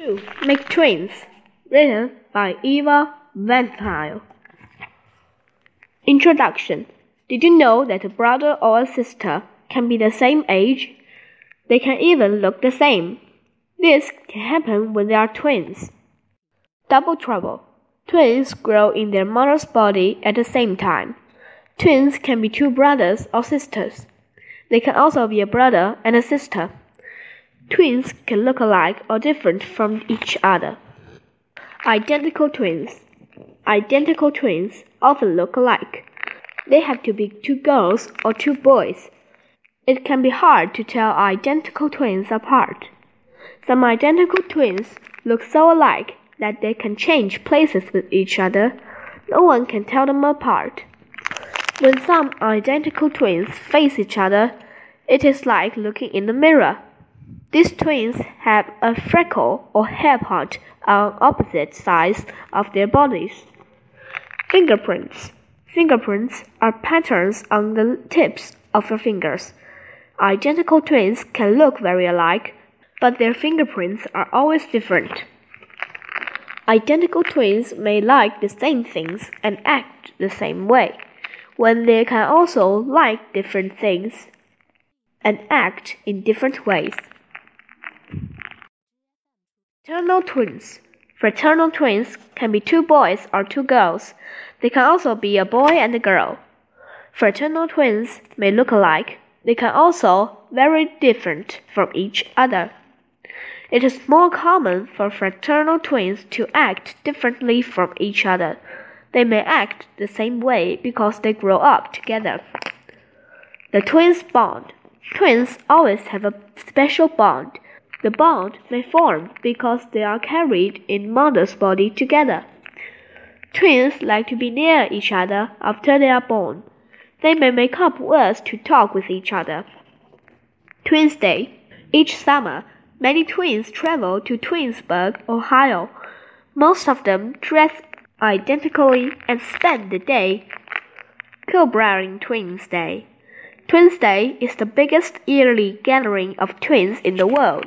2. Make Twins. Written by Eva Van Introduction Did you know that a brother or a sister can be the same age? They can even look the same. This can happen when they are twins. Double trouble. Twins grow in their mother's body at the same time. Twins can be two brothers or sisters. They can also be a brother and a sister. Twins can look alike or different from each other. Identical twins. Identical twins often look alike. They have to be two girls or two boys. It can be hard to tell identical twins apart. Some identical twins look so alike that they can change places with each other. No one can tell them apart. When some identical twins face each other, it is like looking in the mirror. These twins have a freckle or hair part on opposite sides of their bodies. Fingerprints. Fingerprints are patterns on the tips of your fingers. Identical twins can look very alike, but their fingerprints are always different. Identical twins may like the same things and act the same way, when they can also like different things and act in different ways. Fraternal twins. Fraternal twins can be two boys or two girls. They can also be a boy and a girl. Fraternal twins may look alike. They can also very different from each other. It is more common for fraternal twins to act differently from each other. They may act the same way because they grow up together. The twins bond. Twins always have a special bond. The bond may form because they are carried in mother's body together. Twins like to be near each other after they are born. They may make up words to talk with each other. Twins Day. Each summer, many twins travel to Twinsburg, Ohio. Most of them dress identically and spend the day celebrating Twins Day. Twins Day is the biggest yearly gathering of twins in the world.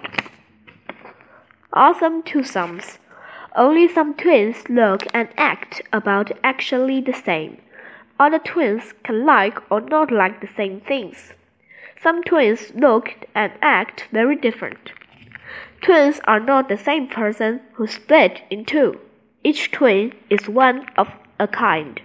Awesome twosomes. Only some twins look and act about actually the same. Other twins can like or not like the same things. Some twins look and act very different. Twins are not the same person who split in two. Each twin is one of a kind.